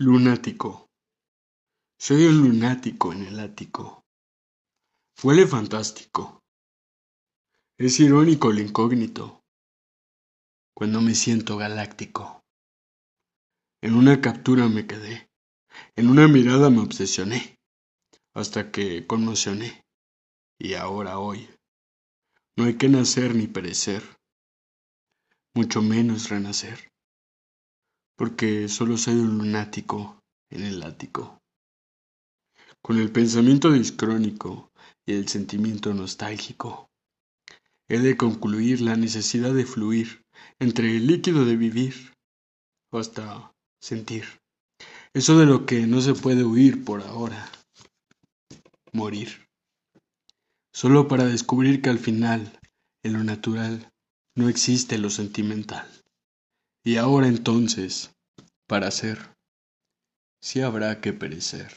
Lunático. Soy un lunático en el ático. Huele fantástico. Es irónico el incógnito. Cuando me siento galáctico. En una captura me quedé. En una mirada me obsesioné. Hasta que conmocioné. Y ahora hoy. No hay que nacer ni perecer. Mucho menos renacer porque solo soy un lunático en el ático. Con el pensamiento discrónico y el sentimiento nostálgico, he de concluir la necesidad de fluir entre el líquido de vivir hasta sentir. Eso de lo que no se puede huir por ahora. Morir. Solo para descubrir que al final, en lo natural, no existe lo sentimental. Y ahora entonces, para ser, sí habrá que perecer.